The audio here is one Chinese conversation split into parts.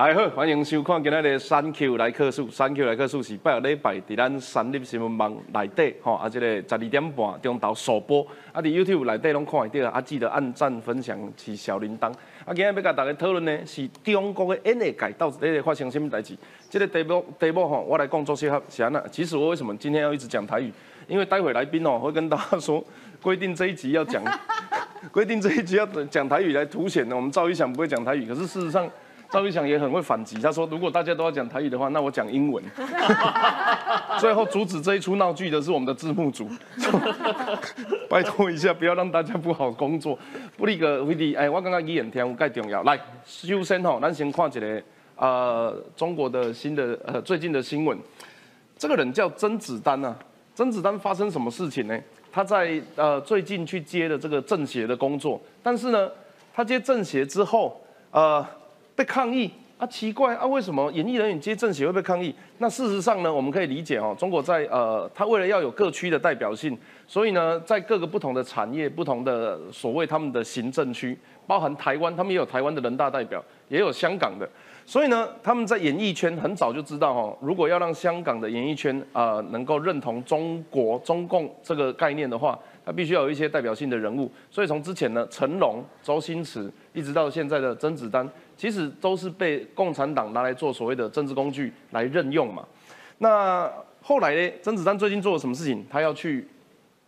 大家好，欢迎收看今日的三 Q 来客数。三 Q 来客数是拜六礼拜伫咱三立新闻网内底吼，啊，这个十二点半中昼首播，啊，伫 YouTube 内底拢看会到，啊，记得按赞、分享、起小铃铛。啊，今日要甲大家讨论呢，是中国的演艺界到底发生什么代志？这个题目题目吼，我来讲做适合是安那。其实我为什么今天要一直讲台语？因为待会来宾哦会跟大家说，规定这一集要讲，规定这一集要讲台语来凸显呢，我们赵一翔不会讲台语，可是事实上。赵一翔也很会反击，他说：“如果大家都要讲台语的话，那我讲英文。”最后阻止这一出闹剧的是我们的字幕组，拜托一下，不要让大家不好工作。不离个威力，哎，我刚刚一眼听有介重要。来，首先吼，咱先看一个呃中国的新的呃最近的新闻。这个人叫甄子丹啊，甄子丹发生什么事情呢？他在呃最近去接了这个政协的工作，但是呢，他接政协之后，呃。被抗议啊，奇怪啊，为什么演艺人员接政协会被抗议？那事实上呢，我们可以理解哦，中国在呃，他为了要有各区的代表性，所以呢，在各个不同的产业、不同的所谓他们的行政区，包含台湾，他们也有台湾的人大代表，也有香港的，所以呢，他们在演艺圈很早就知道哈，如果要让香港的演艺圈啊能够认同中国中共这个概念的话。他必须要有一些代表性的人物，所以从之前呢，成龙、周星驰，一直到现在的甄子丹，其实都是被共产党拿来做所谓的政治工具来任用嘛。那后来呢，甄子丹最近做了什么事情？他要去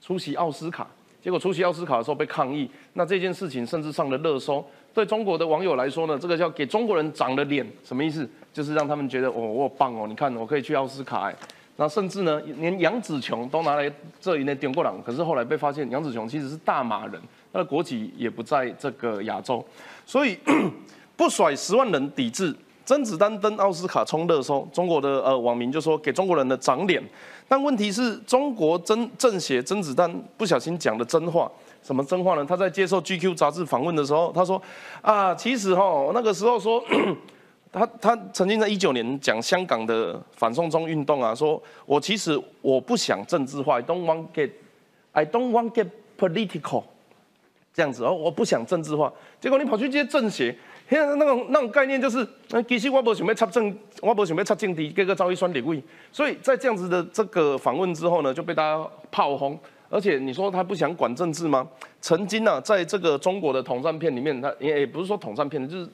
出席奥斯卡，结果出席奥斯卡的时候被抗议，那这件事情甚至上了热搜。对中国的网友来说呢，这个叫给中国人长了脸，什么意思？就是让他们觉得哦，我棒哦，你看我可以去奥斯卡哎。那甚至呢，连杨紫琼都拿来这一类点过朗，可是后来被发现杨紫琼其实是大马人，他的国籍也不在这个亚洲，所以不甩十万人抵制，甄子丹登奥斯卡冲热搜，中国的呃网民就说给中国人的长脸，但问题是中国真政协甄子丹不小心讲的真话，什么真话呢？他在接受 GQ 杂志访问的时候，他说啊，其实哈那个时候说。他他曾经在一九年讲香港的反送中运动啊，说我其实我不想政治化，I don't want get I don't want get political，这样子哦，我不想政治化。结果你跑去接政协，现在那种那种概念就是，其实我不想要插政，我不想要插政敌，各个招一双点位。所以在这样子的这个访问之后呢，就被大家炮轰。而且你说他不想管政治吗？曾经呢，在这个中国的统战片里面，他也不是说统战片，就是。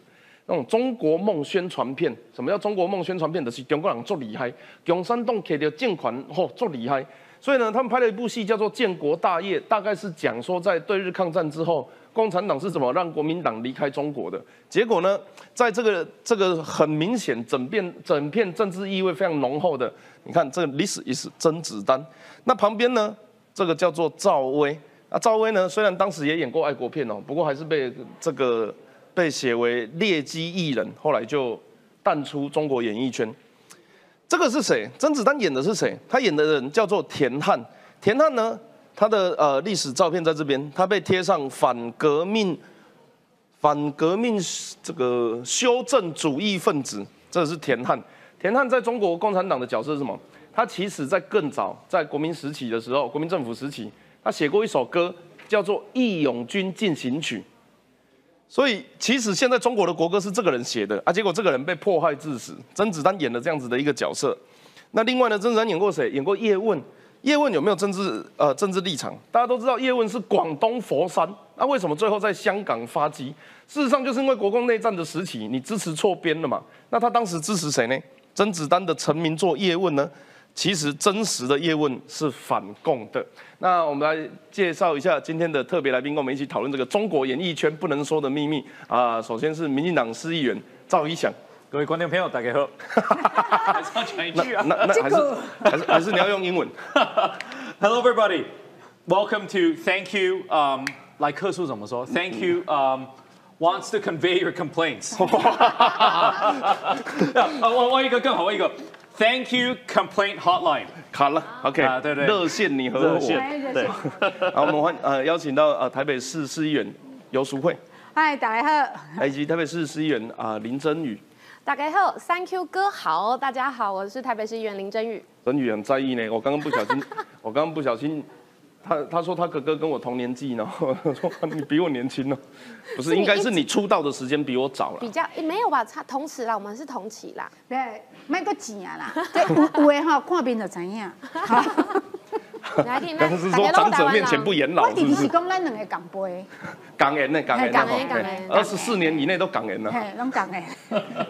那种中国梦宣传片，什么叫中国梦宣传片？的是中国人做厉害，共产党给的建款吼做厉害，所以呢，他们拍了一部戏叫做《建国大业》，大概是讲说在对日抗战之后，共产党是怎么让国民党离开中国的。结果呢，在这个这个很明显整片整片政治意味非常浓厚的，你看这个历史也是甄子丹，那旁边呢，这个叫做赵薇，那赵薇呢，虽然当时也演过爱国片哦，不过还是被这个。被写为劣迹艺人，后来就淡出中国演艺圈。这个是谁？甄子丹演的是谁？他演的人叫做田汉。田汉呢，他的呃历史照片在这边，他被贴上反革命、反革命这个修正主义分子。这是田汉。田汉在中国共产党的角色是什么？他其实在更早，在国民时期的时候，国民政府时期，他写过一首歌，叫做《义勇军进行曲》。所以，其实现在中国的国歌是这个人写的啊，结果这个人被迫害致死。甄子丹演的这样子的一个角色。那另外呢，甄子丹演过谁？演过叶问。叶问有没有政治呃政治立场？大家都知道叶问是广东佛山，那为什么最后在香港发迹？事实上就是因为国共内战的时期，你支持错边了嘛。那他当时支持谁呢？甄子丹的成名作叶问呢？其实真实的叶问是反共的。那我们来介绍一下今天的特别来宾，跟我们一起讨论这个中国演艺圈不能说的秘密啊。首先是民进党市议员赵一翔，各位观众朋友大家好。还是要讲一句啊？那那还是还是还是你要用英文。Hello everybody, welcome to Thank you. Um, 来客诉怎么说？Thank you. Um, wants to convey your complaints. 我我一个更好，我一个。Thank you, complaint hotline。卡了，OK，对对，热线你和我，对。好，我们欢呃邀请到呃台北市市议员游淑慧。嗨，大家好。以及台北市市议员啊林真宇。大家好，Thank you 哥好，大家好，我是台北市议员林真宇。真宇很在意呢，我刚刚不小心，我刚刚不小心。他他说他哥哥跟我同年纪呢，说你比我年轻呢，不是，应该是你出道的时间比我早了。比较没有吧，差同时啦，我们是同期啦。对，卖个钱啊啦，这有有的哈，看面就知影。来听，刚是说长者面前不言老，我弟弟是讲咱两个港杯，港人呢，港人港人港人，二十四年以内都港人了，嘿，拢港人。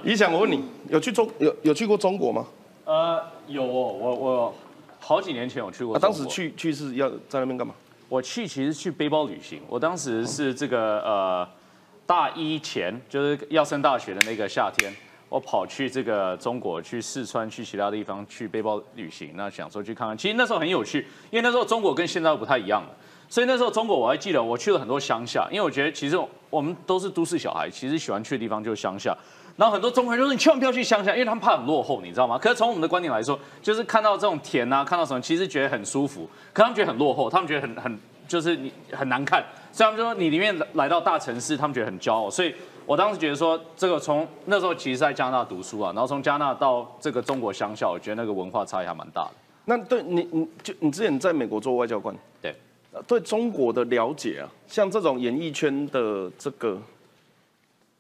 怡翔，我问你，有去中有有去过中国吗？呃，有哦，我我好几年前有去过。当时去去是要在那边干嘛？我去其实去背包旅行。我当时是这个呃大一前，就是要升大学的那个夏天，我跑去这个中国，去四川，去其他地方去背包旅行。那想说去看看，其实那时候很有趣，因为那时候中国跟现在不太一样了。所以那时候中国我还记得，我去了很多乡下，因为我觉得其实我们都是都市小孩，其实喜欢去的地方就是乡下。然后很多中国人就说你千万不要去乡下，因为他们怕很落后，你知道吗？可是从我们的观点来说，就是看到这种田啊，看到什么，其实觉得很舒服。可他们觉得很落后，他们觉得很很就是你很难看。所以他们说你里面来到大城市，他们觉得很骄傲。所以我当时觉得说，这个从那时候其实在加拿大读书啊，然后从加拿大到这个中国乡下，我觉得那个文化差异还蛮大的。那对你，你就你之前在美国做外交官，对，对中国的了解啊，像这种演艺圈的这个。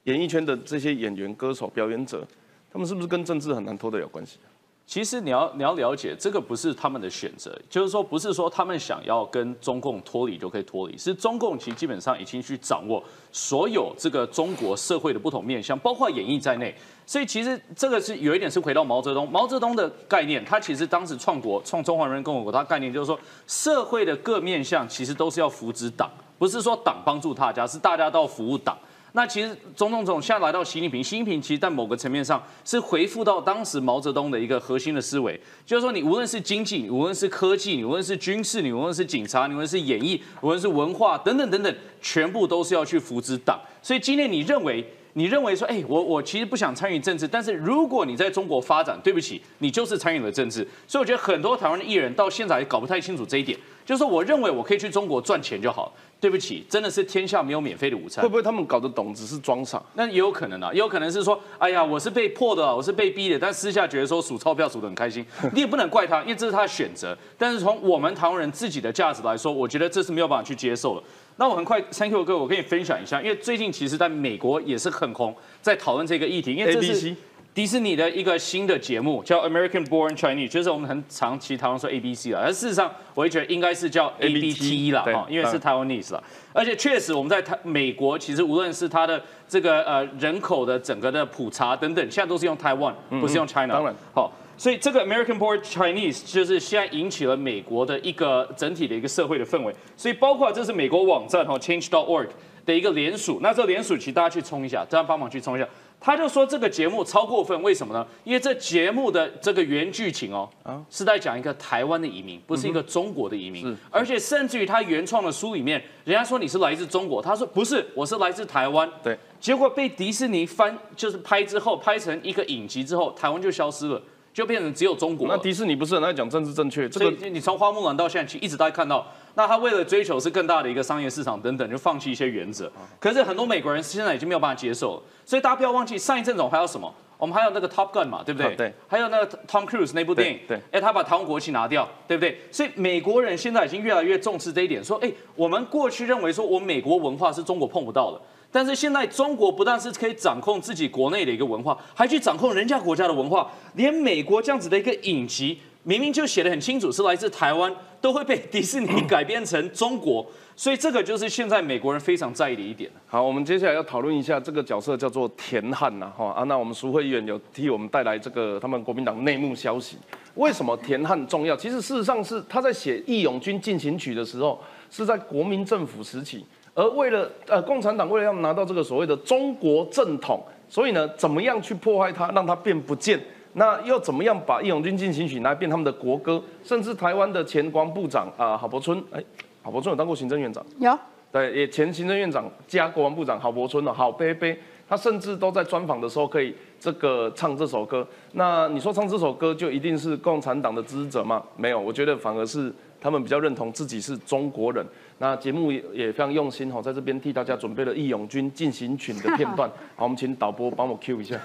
演艺圈的这些演员、歌手、表演者，他们是不是跟政治很难脱得了关系？其实你要你要了解，这个不是他们的选择，就是说不是说他们想要跟中共脱离就可以脱离，是中共其实基本上已经去掌握所有这个中国社会的不同面向，包括演艺在内。所以其实这个是有一点是回到毛泽东，毛泽东的概念，他其实当时创国创中华人民共和国，他概念就是说社会的各面向其实都是要扶植党，不是说党帮助大家，是大家都要服务党。那其实种种种，现在来到习近平，习近平其实在某个层面上是回复到当时毛泽东的一个核心的思维，就是说你无论是经济，你无论是科技，你无论是军事，你无论是警察，你无论是演艺，无论是文化等等等等，全部都是要去扶持党。所以今天你认为，你认为说，哎，我我其实不想参与政治，但是如果你在中国发展，对不起，你就是参与了政治。所以我觉得很多台湾的艺人到现在也搞不太清楚这一点，就是我认为我可以去中国赚钱就好。对不起，真的是天下没有免费的午餐。会不会他们搞得懂，只是装傻？那也有可能啊，也有可能是说，哎呀，我是被迫的，我是被逼的，但私下觉得说数钞票数得很开心。你也不能怪他，因为这是他的选择。但是从我们台湾人自己的价值来说，我觉得这是没有办法去接受的。那我很快，Thank you 哥，我跟你分享一下，因为最近其实在美国也是很红，在讨论这个议题，因为这是。迪士尼的一个新的节目叫 American Born Chinese，就是我们很长期台湾说 ABC 了，而事实上我会觉得应该是叫 ABT 了哈，因为是 Taiwanese 了。而且确实我们在台美国，其实无论是它的这个呃人口的整个的普查等等，现在都是用 Taiwan，不是用 China。当然，好，所以这个 American Born Chinese 就是现在引起了美国的一个整体的一个社会的氛围。所以包括这是美国网站哈 Change.org 的一个联署，那这个联署其实大家去冲一下，大家帮忙去冲一下。他就说这个节目超过分，为什么呢？因为这节目的这个原剧情哦，啊，是在讲一个台湾的移民，不是一个中国的移民。而且甚至于他原创的书里面，人家说你是来自中国，他说不是，我是来自台湾。对。结果被迪士尼翻，就是拍之后拍成一个影集之后，台湾就消失了，就变成只有中国。那迪士尼不是很爱讲政治正确？这个你从花木兰到现在，其实一直都在看到。那他为了追求是更大的一个商业市场等等，就放弃一些原则。可是很多美国人现在已经没有办法接受了，所以大家不要忘记上一阵总还有什么？我们还有那个 Top Gun 嘛，对不对？对。还有那个 Tom Cruise 那部电影，对。哎，他把台湾国旗拿掉，对不对？所以美国人现在已经越来越重视这一点，说，哎，我们过去认为说我美国文化是中国碰不到的，但是现在中国不但是可以掌控自己国内的一个文化，还去掌控人家国家的文化，连美国这样子的一个影集。明明就写的很清楚，是来自台湾，都会被迪士尼改编成中国，所以这个就是现在美国人非常在意的一点。好，我们接下来要讨论一下这个角色叫做田汉呐，哈啊，那我们苏慧议员有替我们带来这个他们国民党内幕消息。为什么田汉重要？其实事实上是他在写《义勇军进行曲》的时候，是在国民政府时期，而为了呃共产党为了要拿到这个所谓的中国正统，所以呢，怎么样去破坏它，让它变不见？那又怎么样把《义勇军进行曲》拿来变他们的国歌？甚至台湾的前国防部长啊，郝柏村，哎，郝柏村有当过行政院长，有，对，也前行政院长加国防部长郝柏村哦，郝贝贝，他甚至都在专访的时候可以这个唱这首歌。那你说唱这首歌就一定是共产党的支持者吗？没有，我觉得反而是他们比较认同自己是中国人。那节目也也非常用心哈，在这边替大家准备了《义勇军进行曲》的片段。好，我们请导播帮我 cue 一下。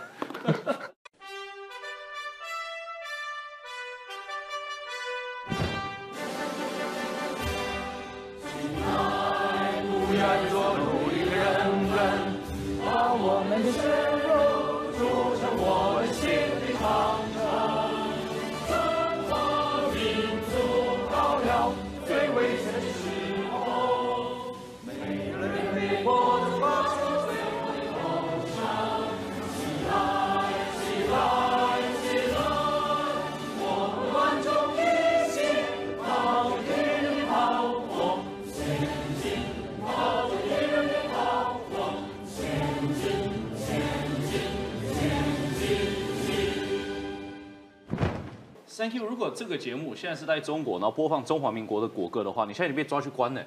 Thank you。如果这个节目现在是在中国，然后播放中华民国的国歌的话，你现在就被抓去关了。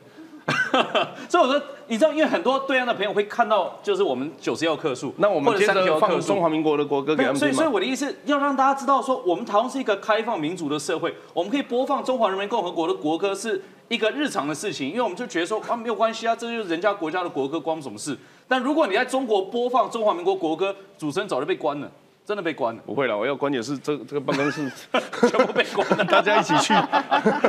所以我说，你知道，因为很多对岸的朋友会看到，就是我们九十要克数，那我们接着放中华民国的国歌给他们所以，所以我的意思要让大家知道说，我们台湾是一个开放民主的社会，我们可以播放中华人民共和国的国歌是一个日常的事情，因为我们就觉得说啊没有关系啊，这就是人家国家的国歌，关我们什么事？但如果你在中国播放中华民国国歌，主持人早就被关了，真的被关了，不会了，我要关也是这这个办公室，全部被关了。大家一起去。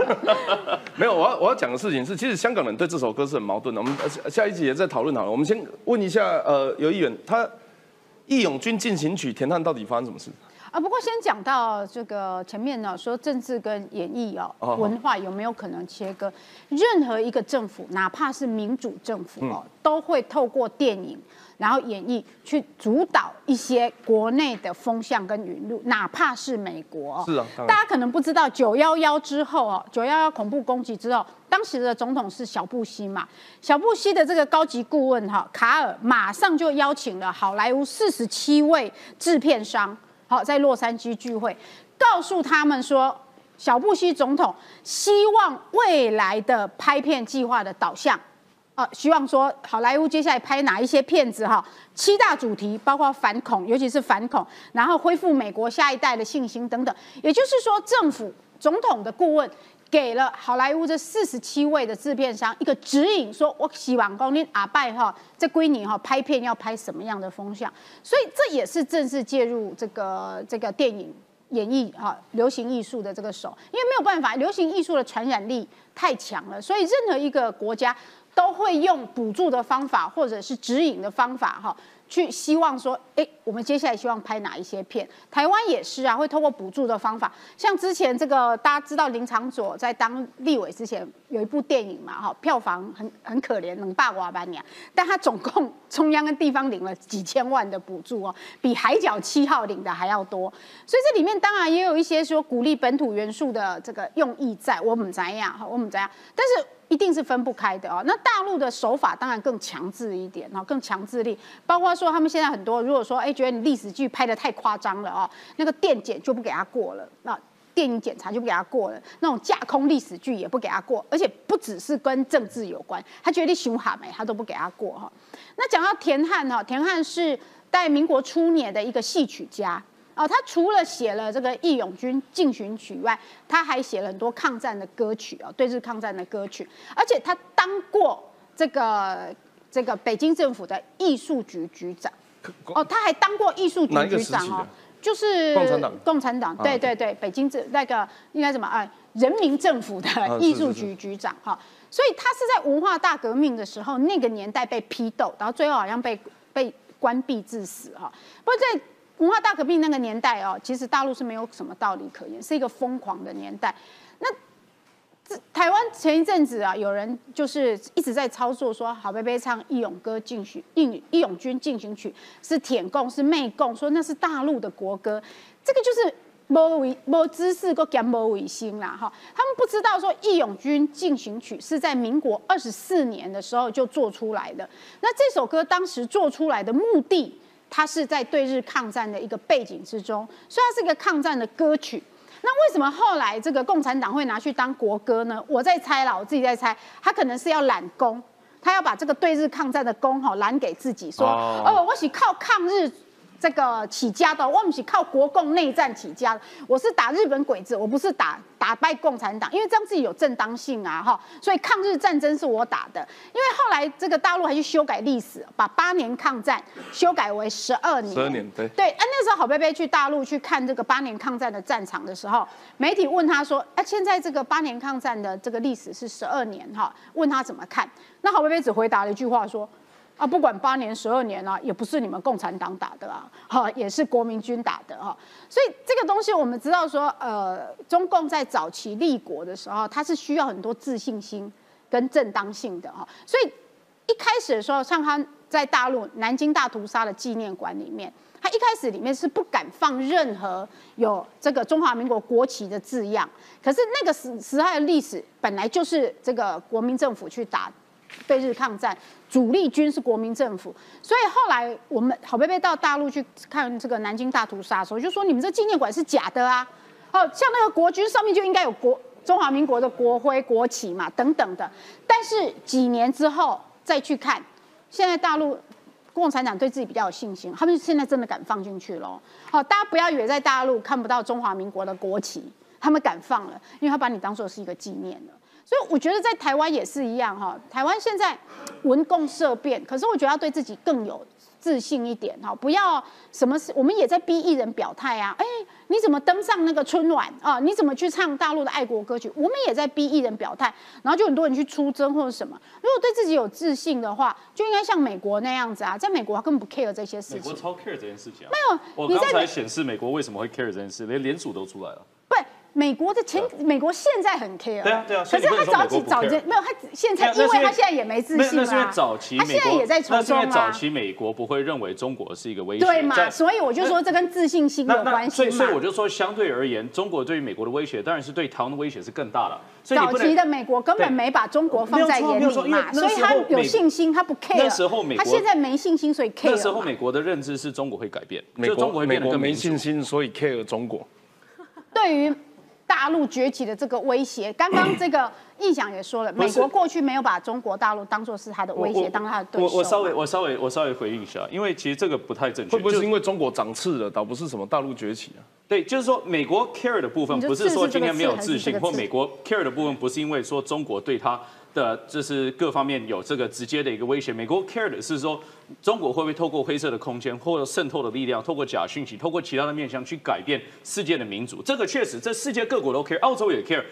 没有，我要我要讲的事情是，其实香港人对这首歌是很矛盾的。我们呃下下一集也在讨论好了。我们先问一下，呃，有议员，他《义勇军进行曲》田汉到底发生什么事？啊，不过先讲到这个前面呢，说政治跟演艺哦哦，文化有没有可能切割？任何一个政府，哪怕是民主政府哦，嗯都会透过电影，然后演绎去主导一些国内的风向跟舆论，哪怕是美国哦。是啊大家可能不知道，九幺幺之后哦，九幺幺恐怖攻击之后，当时的总统是小布希嘛，小布希的这个高级顾问哈卡尔马上就邀请了好莱坞四十七位制片商。好，在洛杉矶聚会，告诉他们说，小布希总统希望未来的拍片计划的导向，呃，希望说好莱坞接下来拍哪一些片子哈，七大主题包括反恐，尤其是反恐，然后恢复美国下一代的信心等等。也就是说，政府总统的顾问。给了好莱坞这四十七位的制片商一个指引，说我希望讲你阿拜哈这归你哈拍片要拍什么样的风向，所以这也是正式介入这个这个电影演绎哈流行艺术的这个手，因为没有办法，流行艺术的传染力太强了，所以任何一个国家都会用补助的方法或者是指引的方法哈。去希望说，哎，我们接下来希望拍哪一些片？台湾也是啊，会透过补助的方法，像之前这个大家知道林长佐在当立委之前有一部电影嘛，哈，票房很很可怜，冷霸瓦班娘，但他总共中央跟地方领了几千万的补助哦，比海角七号领的还要多，所以这里面当然也有一些说鼓励本土元素的这个用意在，我们怎样，我们怎样，但是。一定是分不开的哦。那大陆的手法当然更强制一点，然后更强制力，包括说他们现在很多，如果说哎觉得你历史剧拍的太夸张了哦，那个电检就不给他过了，那电影检查就不给他过了，那种架空历史剧也不给他过，而且不只是跟政治有关，他觉得你凶悍没，他都不给他过哈。那讲到田汉哈，田汉是在民国初年的一个戏曲家。哦，他除了写了这个《义勇军进行曲》以外，他还写了很多抗战的歌曲哦，对日抗战的歌曲，而且他当过这个这个北京政府的艺术局局长。哦，他还当过艺术局局长哦就是共产党共产党，对对对，北京政那个应该怎么啊？人民政府的是艺术局局长哈，所以他是在文化大革命的时候，那个年代被批斗，然后最后好像被被关闭致死哈。不过在文化大革命那个年代哦，其实大陆是没有什么道理可言，是一个疯狂的年代。那台湾前一阵子啊，有人就是一直在操作说，郝贝贝唱《义勇歌进行义义勇军进行曲》是舔共是媚共，说那是大陆的国歌，这个就是。没为没知识，个讲没卫星啦哈，他们不知道说《义勇军进行曲》是在民国二十四年的时候就做出来的。那这首歌当时做出来的目的，它是在对日抗战的一个背景之中，所以它是一个抗战的歌曲。那为什么后来这个共产党会拿去当国歌呢？我在猜啦，我自己在猜，他可能是要揽功，他要把这个对日抗战的功哈揽给自己，说哦哦，我是靠抗日。这个起家的，我们是靠国共内战起家的。我是打日本鬼子，我不是打打败共产党，因为这样自己有正当性啊，哈。所以抗日战争是我打的。因为后来这个大陆还去修改历史，把八年抗战修改为十二年。十二年对对，啊，那时候郝贝贝去大陆去看这个八年抗战的战场的时候，媒体问他说：“啊，现在这个八年抗战的这个历史是十二年哈？”问他怎么看，那郝贝贝只回答了一句话说：“啊，不管八年、十二年啊，也不是你们共产党打的啊，哈，也是国民军打的哈。所以这个东西我们知道说，呃，中共在早期立国的时候，它是需要很多自信心跟正当性的哈。所以一开始的时候，像他在大陆南京大屠杀的纪念馆里面，他一开始里面是不敢放任何有这个中华民国国旗的字样。可是那个时时代的历史本来就是这个国民政府去打对日抗战，主力军是国民政府，所以后来我们好贝贝到大陆去看这个南京大屠杀的时候，就说你们这纪念馆是假的啊！哦，像那个国军上面就应该有国中华民国的国徽、国旗嘛，等等的。但是几年之后再去看，现在大陆共产党对自己比较有信心，他们现在真的敢放进去了。好，大家不要以为在大陆看不到中华民国的国旗，他们敢放了，因为他把你当做是一个纪念了。所以我觉得在台湾也是一样哈，台湾现在文共色变，可是我觉得要对自己更有自信一点哈，不要什么事，我们也在逼艺人表态啊，哎，你怎么登上那个春晚啊？你怎么去唱大陆的爱国歌曲？我们也在逼艺人表态，然后就很多人去出征或者什么。如果对自己有自信的话，就应该像美国那样子啊，在美国他根本不 care 这些事情。美国超 care 这件事情啊。没有，我刚才显示美国为什么会 care 这件事，连联署都出来了。不。美国的前，美国现在很 care，对啊对啊，可是他早期早没有他现在，因为他现在也没自信啊。那是因为早期，他现在也在冲锋啊。早期美国不会认为中国是一个威胁，对嘛？所以我就说这跟自信心有关系所以所以我就说，相对而言，中国对于美国的威胁，当然是对台湾的威胁是更大了。早期的美国根本没把中国放在眼里嘛，所以他有信心，他不 care。那时候美国他现在没信心，所以 care。那时候美国的认知是中国会改变，美国美国没信心，所以 care 中国。对于。大陆崛起的这个威胁，刚刚这个印象也说了，美国过去没有把中国大陆当做是他的威胁，当他的对手。我我稍微我稍微我稍微回应一下，因为其实这个不太正确。会不会是因为中国长刺了，倒不是什么大陆崛起啊？对，就是说美国 care 的部分，不是说今天没有自信，或美国 care 的部分不是因为说中国对他。的，这是各方面有这个直接的一个威胁。美国 care 的是说，中国会不会透过灰色的空间，或者渗透的力量，透过假讯息，透过其他的面向去改变世界的民主？这个确实，这世界各国都 care，澳洲也 care，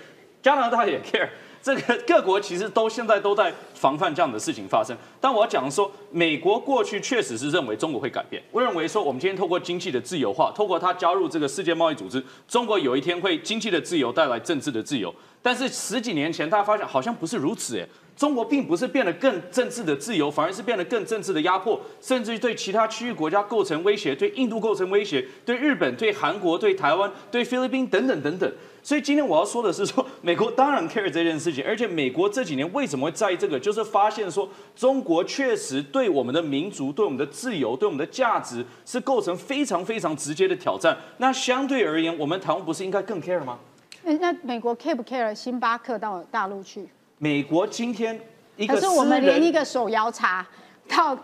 加拿大也 care。这个各国其实都现在都在防范这样的事情发生。但我要讲说，美国过去确实是认为中国会改变，我认为说，我们今天透过经济的自由化，透过它加入这个世界贸易组织，中国有一天会经济的自由带来政治的自由。但是十几年前，大家发现好像不是如此，哎。中国并不是变得更政治的自由，反而是变得更政治的压迫，甚至于对其他区域国家构成威胁，对印度构成威胁，对日本、对韩国、对台湾、对菲律宾等等等等。所以今天我要说的是，说美国当然 care 这件事情，而且美国这几年为什么会在意这个，就是发现说中国确实对我们的民族、对我们的自由、对我们的价值是构成非常非常直接的挑战。那相对而言，我们台湾不是应该更 care 吗？那美国 care 不 care 星巴克到大陆去？美国今天一个，可是我们连一个手摇茶到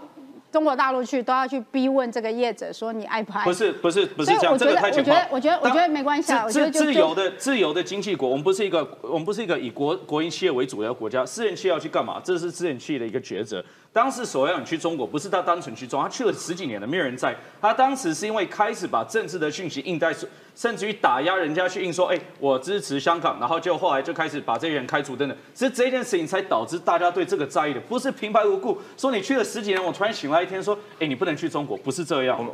中国大陆去都要去逼问这个业者说你爱不爱？不是不是不是这样，这个太我觉得我觉得我觉得没关系啊。自自由的自由的经济国，我们不是一个我们不是一个以国国营企业为主的国家，私人企业要去干嘛？这是私人企业的一个抉择。当时所要你去中国，不是他单纯去中，他去了十几年了，没有人在。他当时是因为开始把政治的讯息印在，甚至于打压人家去印说，哎，我支持香港，然后就后来就开始把这些人开除等等。是这件事情才导致大家对这个在意的，不是平白无故说你去了十几年，我突然醒来一天说，哎，你不能去中国，不是这样。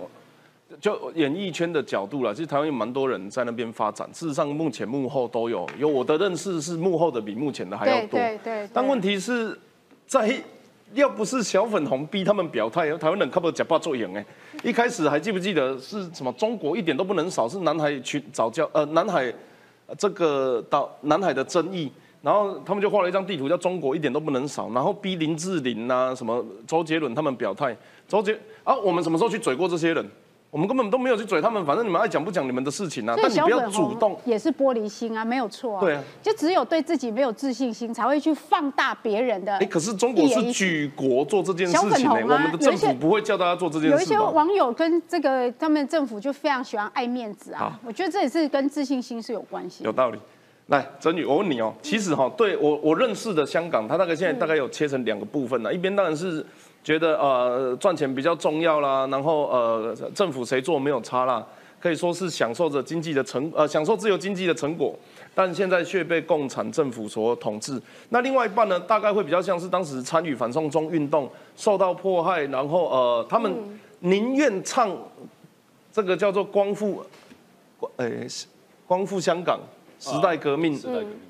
就演艺圈的角度啦，其实台湾有蛮多人在那边发展，事实上目前幕后都有，有我的认识是幕后的比目前的还要多。对对。但问题是在。要不是小粉红逼他们表态，台湾人靠不假扮做赢哎。一开始还记不记得是什么？中国一点都不能少，是南海群早教呃南海这个岛南海的争议，然后他们就画了一张地图，叫中国一点都不能少，然后逼林志玲呐什么周杰伦他们表态。周杰啊，我们什么时候去嘴过这些人？我们根本都没有去嘴他们，反正你们爱讲不讲你们的事情啊。但你不要主动，也是玻璃心啊，没有错啊。对啊，就只有对自己没有自信心，才会去放大别人的。哎，可是中国是举国做这件事情，我们的政府不会叫大家做这件事。有一些网友跟这个他们政府就非常喜欢爱面子啊，我觉得这也是跟自信心是有关系。有道理。来，曾宇，我问你哦，其实哈，对我我认识的香港，它大概现在大概有切成两个部分呢，一边当然是。觉得呃赚钱比较重要啦，然后呃政府谁做没有差啦，可以说是享受着经济的成呃享受自由经济的成果，但现在却被共产政府所统治。那另外一半呢，大概会比较像是当时参与反送中运动受到迫害，然后呃他们宁愿唱这个叫做光复，呃光复香港时代革命，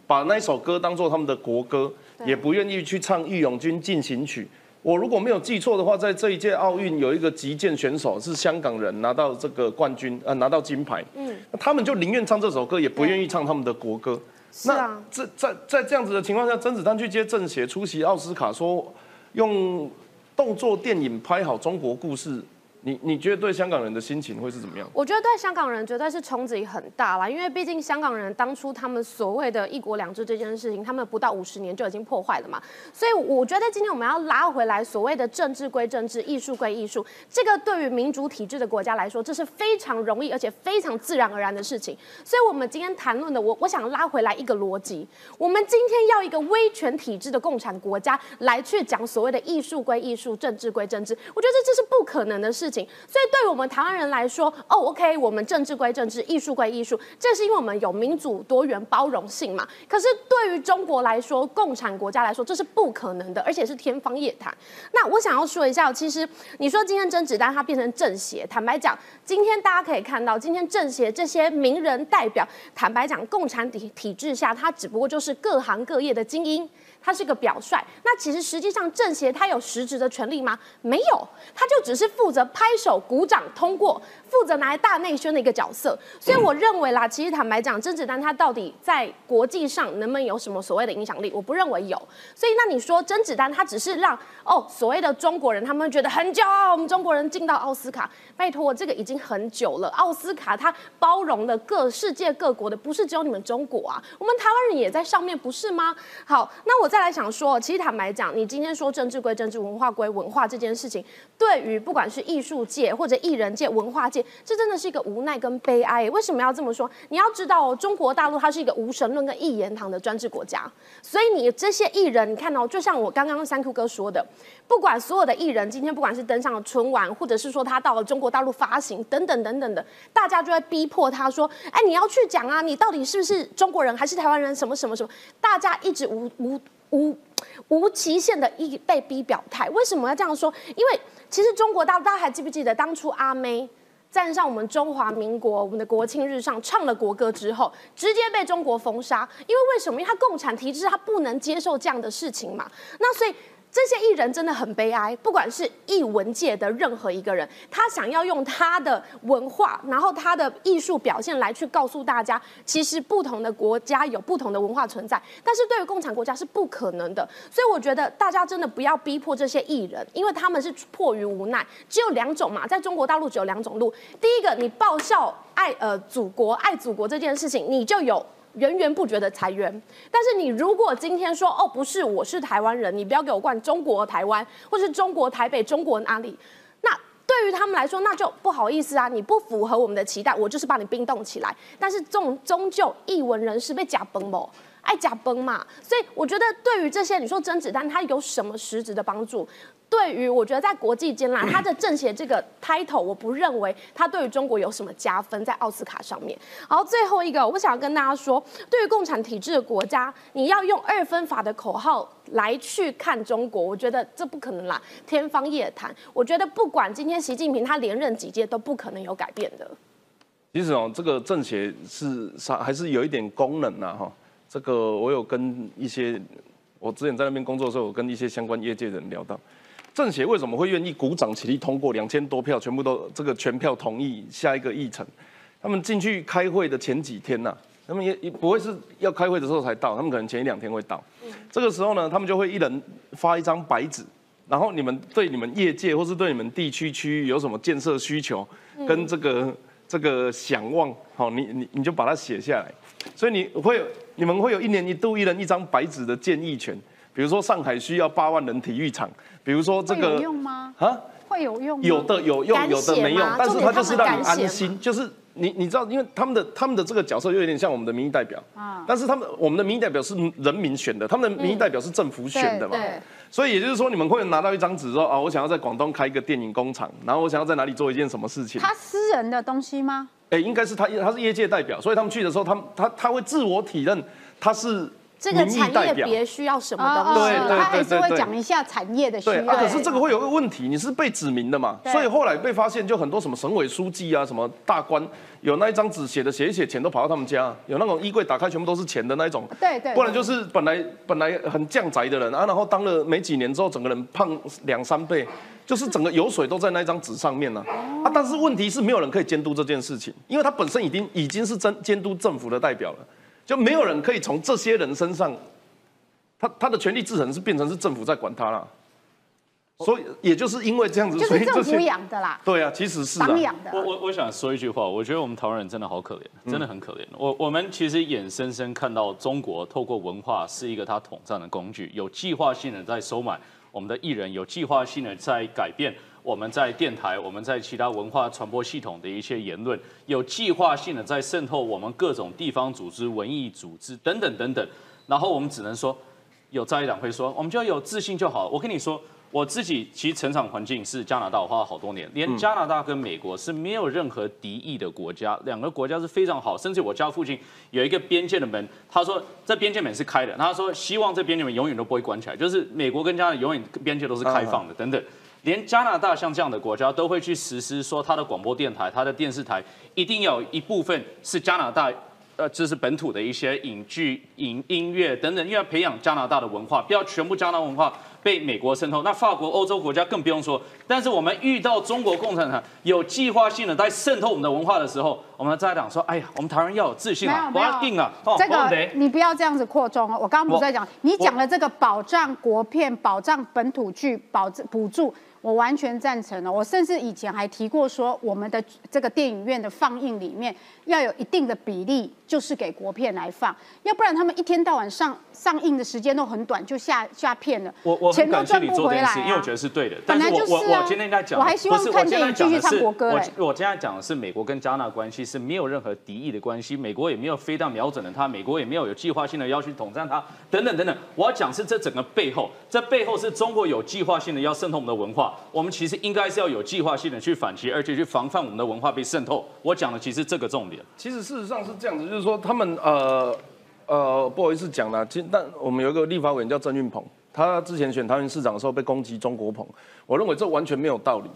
把那首歌当做他们的国歌，也不愿意去唱《义勇军进行曲》。我如果没有记错的话，在这一届奥运有一个击剑选手是香港人，拿到这个冠军，呃，拿到金牌。嗯，那他们就宁愿唱这首歌，也不愿意唱他们的国歌。是啊那这在在这样子的情况下，甄子丹去接政协出席奥斯卡，说用动作电影拍好中国故事，你你觉得对香港人的心情会是怎么样？我觉得对香港人绝对是冲击很大啦，因为毕竟香港人当初他们所谓的一国两制这件事情，他们不到五十年就已经破坏了嘛，所以我觉得今天我们要拉回来，所谓的政治归政治，艺术归艺术，这个对于民主体制的国家来说，这是非常容易而且非常自然而然的事情。所以我们今天谈论的，我我想拉回来一个逻辑，我们今天要一个威权体制的共产国家来去讲所谓的艺术归艺术，政治归政治，我觉得这是不可能的事事情。所以对于我们台湾人来说，哦，OK，我们政治归政治，艺术归艺术，这是因为我们有民主、多元、包容性嘛。可是对于中国来说，共产国家来说，这是不可能的，而且是天方夜谭。那我想要说一下，其实你说今天甄子丹他变成政协，坦白讲，今天大家可以看到，今天政协这些名人代表，坦白讲，共产体体制下，他只不过就是各行各业的精英。他是个表率，那其实实际上政协他有实质的权利吗？没有，他就只是负责拍手鼓掌通过，负责拿来大内宣的一个角色。所以我认为啦，其实坦白讲，甄子丹他到底在国际上能不能有什么所谓的影响力？我不认为有。所以那你说甄子丹他只是让哦所谓的中国人他们觉得很骄傲，我们中国人进到奥斯卡，拜托这个已经很久了。奥斯卡它包容了各世界各国的，不是只有你们中国啊，我们台湾人也在上面，不是吗？好，那我再来想说，其实坦白讲，你今天说政治归政治，文化归文化这件事情，对于不管是艺术界或者艺人界、文化界，这真的是一个无奈跟悲哀。为什么要这么说？你要知道哦，中国大陆它是一个无神论跟一言堂的专制国家，所以你这些艺人，你看、哦，就像我刚刚三 Q 哥说的，不管所有的艺人今天不管是登上了春晚，或者是说他到了中国大陆发行等等等等的，大家就会逼迫他说：“哎，你要去讲啊，你到底是不是中国人还是台湾人？什么什么什么？”大家一直无无无无期限的一被逼表态。为什么要这样说？因为其实中国大陆大家还记不记得当初阿妹？站上我们中华民国我们的国庆日上唱了国歌之后，直接被中国封杀。因为为什么？因为他共产体制他不能接受这样的事情嘛。那所以。这些艺人真的很悲哀，不管是艺文界的任何一个人，他想要用他的文化，然后他的艺术表现来去告诉大家，其实不同的国家有不同的文化存在，但是对于共产国家是不可能的。所以我觉得大家真的不要逼迫这些艺人，因为他们是迫于无奈。只有两种嘛，在中国大陆只有两种路。第一个，你报效爱呃祖国、爱祖国这件事情，你就有。源源不绝的裁员，但是你如果今天说哦不是我是台湾人，你不要给我灌中国台湾或是中国台北、中国哪里，那对于他们来说那就不好意思啊，你不符合我们的期待，我就是把你冰冻起来。但是终终究一文人士被假崩？爱假崩嘛，所以我觉得对于这些你说甄子丹他有什么实质的帮助？对于我觉得在国际间啦，他的政协这个 title，我不认为他对于中国有什么加分在奥斯卡上面。然后最后一个，我想要跟大家说，对于共产体制的国家，你要用二分法的口号来去看中国，我觉得这不可能啦，天方夜谭。我觉得不管今天习近平他连任几届，都不可能有改变的。其实哦，这个政协是啥还是有一点功能呐哈。这个我有跟一些我之前在那边工作的时候，我跟一些相关业界人聊到，政协为什么会愿意鼓掌起立通过两千多票，全部都这个全票同意下一个议程？他们进去开会的前几天呐、他们也也不会是要开会的时候才到，他们可能前一两天会到。这个时候呢，他们就会一人发一张白纸，然后你们对你们业界或是对你们地区区域有什么建设需求，跟这个这个想望，好，你你你就把它写下来。所以你会你们会有一年一度一人一张白纸的建议权，比如说上海需要八万人体育场，比如说这会有个用吗？啊。会有用？有的有用，有的没用，但是它就是让你安心，就是你你知道，因为他们的他们的这个角色又有点像我们的民意代表，啊但是他们我们的民意代表是人民选的，他们的民意代表是政府选的嘛，所以也就是说，你们会拿到一张纸说啊，我想要在广东开一个电影工厂，然后我想要在哪里做一件什么事情，他私人的东西吗？哎，应该是他他是业界代表，所以他们去的时候，他们他他会自我体认他是。这个产业别需要什么东西？对他还是会讲一下产业的需要。可是这个会有个问题，你是被指名的嘛？所以后来被发现，就很多什么省委书记啊，什么大官，有那一张纸写的写一写，钱都跑到他们家，有那种衣柜打开全部都是钱的那一种。对对。不然就是本来本来很降宅的人啊，然后当了没几年之后，整个人胖两三倍，就是整个油水都在那一张纸上面呢。啊，但是问题是没有人可以监督这件事情，因为他本身已经已经是真监督政府的代表了。就没有人可以从这些人身上，他他的权力制衡是变成是政府在管他了，所以也就是因为这样子，就是政府养的啦。对啊，其实是党养的。我我我想说一句话，我觉得我们台湾人真的好可怜，真的很可怜。我我们其实眼深深看到中国透过文化是一个他统战的工具，有计划性的在收买我们的艺人，有计划性的在改变。我们在电台，我们在其他文化传播系统的一些言论，有计划性的在渗透我们各种地方组织、文艺组织等等等等。然后我们只能说，有在野党会说，我们就要有自信就好。我跟你说，我自己其实成长环境是加拿大，我花了好多年。连加拿大跟美国是没有任何敌意的国家，两个国家是非常好。甚至我家附近有一个边界的门，他说这边界门是开的，他说希望这边界门永远都不会关起来，就是美国跟加拿大永远边界都是开放的等等。连加拿大像这样的国家都会去实施，说它的广播电台、它的电视台一定要有一部分是加拿大，呃，这是本土的一些影剧、影音乐等等，因为要培养加拿大的文化，不要全部加拿大文化被美国渗透。那法国、欧洲国家更不用说。但是我们遇到中国共产党有计划性的在渗透我们的文化的时候，我们在讲说，哎呀，我们台湾要有自信啊，不要定啊。这个你不要这样子扩充哦。我刚刚不是在讲，你讲了这个保障国片、保障本土剧、保补助。我完全赞成了，我甚至以前还提过说，我们的这个电影院的放映里面要有一定的比例，就是给国片来放，要不然他们一天到晚上上映的时间都很短，就下下片了，我我钱都赚不回来因为我觉得是对的。本来就是啊，我今天在讲，我还希望看电影继续唱国歌我我今天讲的是美国跟加拿大关系是没有任何敌意的关系，美国也没有飞弹瞄准了他，美国也没有有计划性的要去统战他，等等等等。我要讲是这整个背后，这背后是中国有计划性的要渗透我们的文化。我们其实应该是要有计划性的去反击，而且去防范我们的文化被渗透。我讲的其实这个重点。其实事实上是这样子，就是说他们呃呃不好意思讲了，其实但我们有一个立法委员叫郑运鹏，他之前选桃园市长的时候被攻击中国捧，我认为这完全没有道理，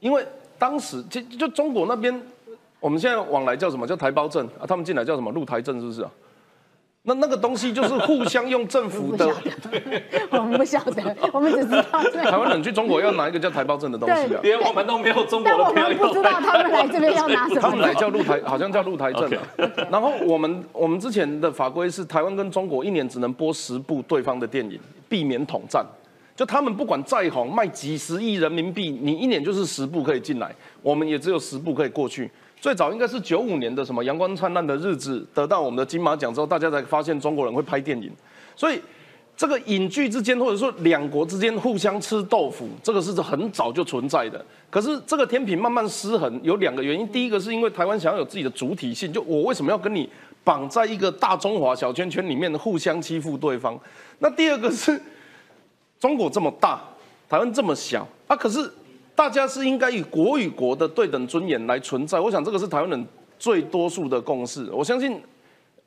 因为当时就就中国那边，我们现在往来叫什么叫台胞证啊，他们进来叫什么入台证，是不是啊？那那个东西就是互相用政府的，我们不晓得，我们只知道台湾人去中国要拿一个叫台胞证的东西啊，连我们都没有中国的票，不知道他们来这边要拿什么，他们来叫入台，好像叫入台证啊。然后我们我们之前的法规是台湾跟中国一年只能播十部对方的电影，避免统战。就他们不管再红，卖几十亿人民币，你一年就是十部可以进来，我们也只有十部可以过去。最早应该是九五年的什么《阳光灿烂的日子》得到我们的金马奖之后，大家才发现中国人会拍电影。所以这个影剧之间，或者说两国之间互相吃豆腐，这个是很早就存在的。可是这个天平慢慢失衡，有两个原因。第一个是因为台湾想要有自己的主体性，就我为什么要跟你绑在一个大中华小圈圈里面互相欺负对方？那第二个是中国这么大，台湾这么小啊，可是。大家是应该以国与国的对等尊严来存在，我想这个是台湾人最多数的共识。我相信，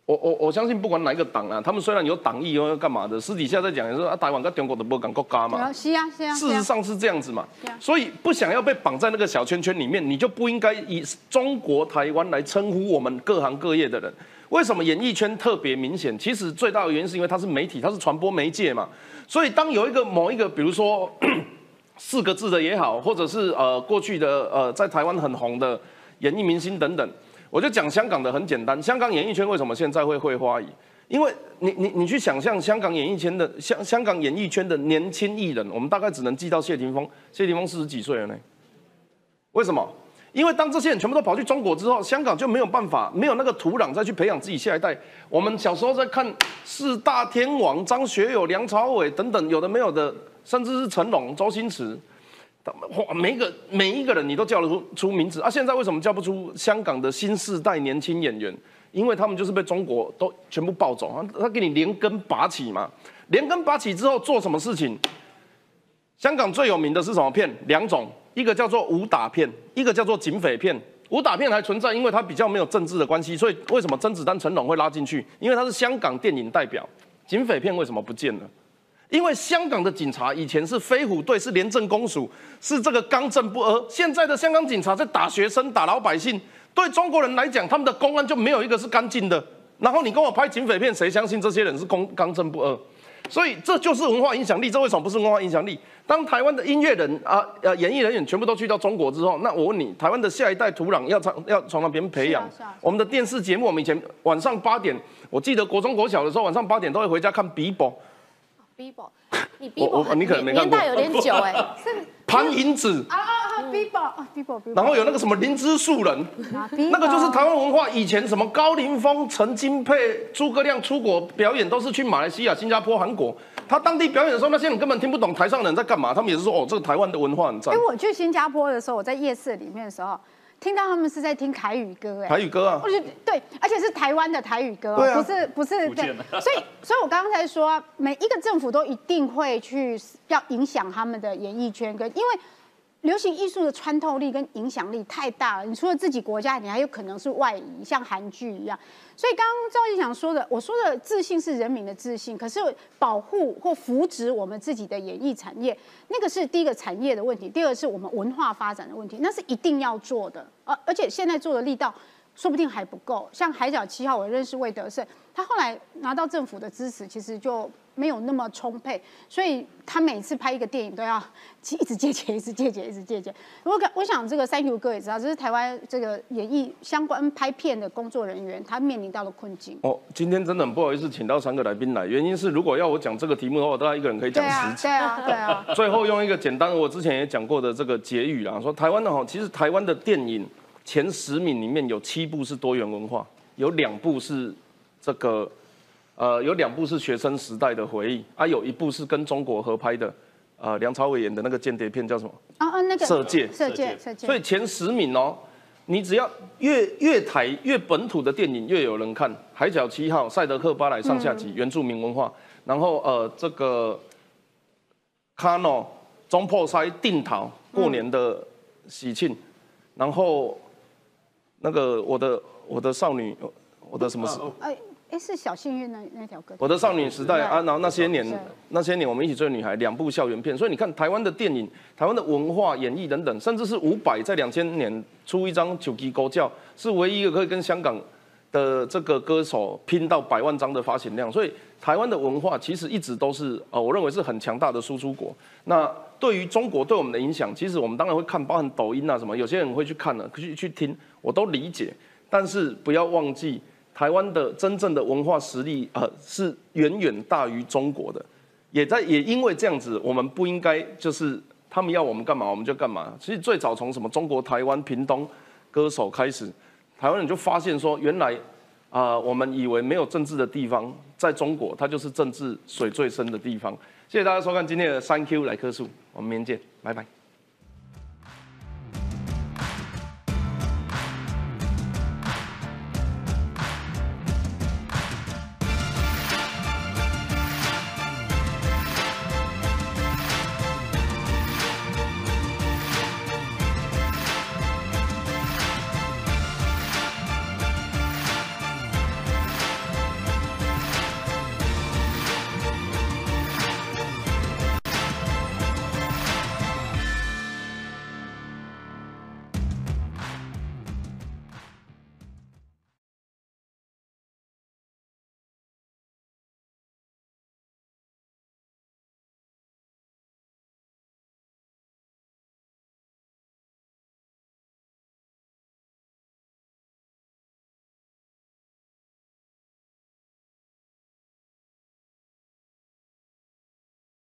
我我我相信，不管哪一个党啊，他们虽然有党意又要干嘛的，私底下在讲也是啊，台湾跟中国的不敢国家嘛。是啊是啊。事实上是这样子嘛。所以不想要被绑在那个小圈圈里面，你就不应该以中国台湾来称呼我们各行各业的人。为什么演艺圈特别明显？其实最大的原因是因为它是媒体，它是传播媒介嘛。所以当有一个某一个，比如说。四个字的也好，或者是呃过去的呃在台湾很红的演艺明星等等，我就讲香港的很简单。香港演艺圈为什么现在会会花艺？因为你你你去想象香港演艺圈的香香港演艺圈的年轻艺人，我们大概只能记到谢霆锋。谢霆锋四十几岁了呢？为什么？因为当这些人全部都跑去中国之后，香港就没有办法，没有那个土壤再去培养自己下一代。我们小时候在看四大天王张学友、梁朝伟等等，有的没有的。甚至是成龙、周星驰，哇，每一个每一个人你都叫得出出名字啊！现在为什么叫不出香港的新世代年轻演员？因为他们就是被中国都全部抱走啊！他给你连根拔起嘛，连根拔起之后做什么事情？香港最有名的是什么片？两种，一个叫做武打片，一个叫做警匪片。武打片还存在，因为它比较没有政治的关系，所以为什么甄子丹、成龙会拉进去？因为他是香港电影代表。警匪片为什么不见了？因为香港的警察以前是飞虎队，是廉政公署，是这个刚正不阿。现在的香港警察在打学生、打老百姓，对中国人来讲，他们的公安就没有一个是干净的。然后你跟我拍警匪片，谁相信这些人是公刚正不阿？所以这就是文化影响力。这为什么不是文化影响力？当台湾的音乐人啊、呃演艺人员全部都去到中国之后，那我问你，台湾的下一代土壤要从要从那边培养是啊啊？我们的电视节目，我们以前晚上八点，我记得国中国小的时候，晚上八点都会回家看 Bibo。Bibo，你 Bibo 你可能没看过年代有点久哎，潘迎紫，啊啊啊，Bibo 啊，Bibo 然后有那个什么灵芝树人，那个就是台湾文化。以前什么高凌风、陈金佩、诸葛亮出国表演，都是去马来西亚、新加坡、韩国。他当地表演的时候，那些人根本听不懂台上的人在干嘛，他们也是说哦，这个台湾的文化很赞哎，。我去新加坡的时候，我在夜市里面的时候，听到他们是在听台语歌，哎，台语歌啊。我，觉得对，而且是台湾的台语歌哦，对啊。不是不是对。福建的，所以所以我刚刚才说，每一个政府都一定会去要影响他们的演艺圈，跟因为。流行艺术的穿透力跟影响力太大了，你除了自己国家，你还有可能是外移，像韩剧一样。所以刚刚赵一翔说的，我说的自信是人民的自信，可是保护或扶植我们自己的演艺产业，那个是第一个产业的问题，第二是我们文化发展的问题，那是一定要做的。而而且现在做的力道说不定还不够。像《海角七号》，我认识魏德胜，他后来拿到政府的支持，其实就没有那么充沛，所以他每次拍一个电影都要一直借钱，一直借钱，一直借钱。我感我想这个 Thank you 哥也知道，这是台湾这个演艺相关拍片的工作人员他面临到的困境。哦，今天真的很不好意思，请到三个来宾来，原因是如果要我讲这个题目的话，我大概一个人可以讲十，集。对啊，对啊。最后用一个简单的，我之前也讲过的这个结语啦，说台湾的哈，其实台湾的电影前十名里面有七部是多元文化，有两部是这个，呃，有两部是学生时代的回忆，啊，有一部是跟中国合拍的，呃，梁朝伟演的那个间谍片叫什么？啊啊，那个射箭射箭。所以前十名哦，你只要越越台越本土的电影越有人看，《海角七号》《赛德克巴莱上下集》原住民文化，然后呃这个卡诺中破塞定陶过年的喜庆，然后那个我的我的少女我的什么时哎哎，是小幸运那那条歌。我的少女时代啊，然后那些年，那些年我们一起追的女孩，两部校园片，所以你看台湾的电影、台湾的文化演绎等等，甚至是伍佰在两千年出一张《九级狗叫》，是唯一一个可以跟香港的这个歌手拼到百万张的发行量，所以台湾的文化其实一直都是呃，我认为是很强大的输出国。那对于中国对我们的影响，其实我们当然会看，包含抖音啊什么，有些人会去看了，去去听，我都理解，但是不要忘记。台湾的真正的文化实力，呃，是远远大于中国的，也在也因为这样子，我们不应该就是他们要我们干嘛我们就干嘛。其实最早从什么中国台湾屏东歌手开始，台湾人就发现说，原来啊、我们以为没有政治的地方，在中国它就是政治水最深的地方。谢谢大家收看今天的三 Q 来棵树，我们明天见，拜拜。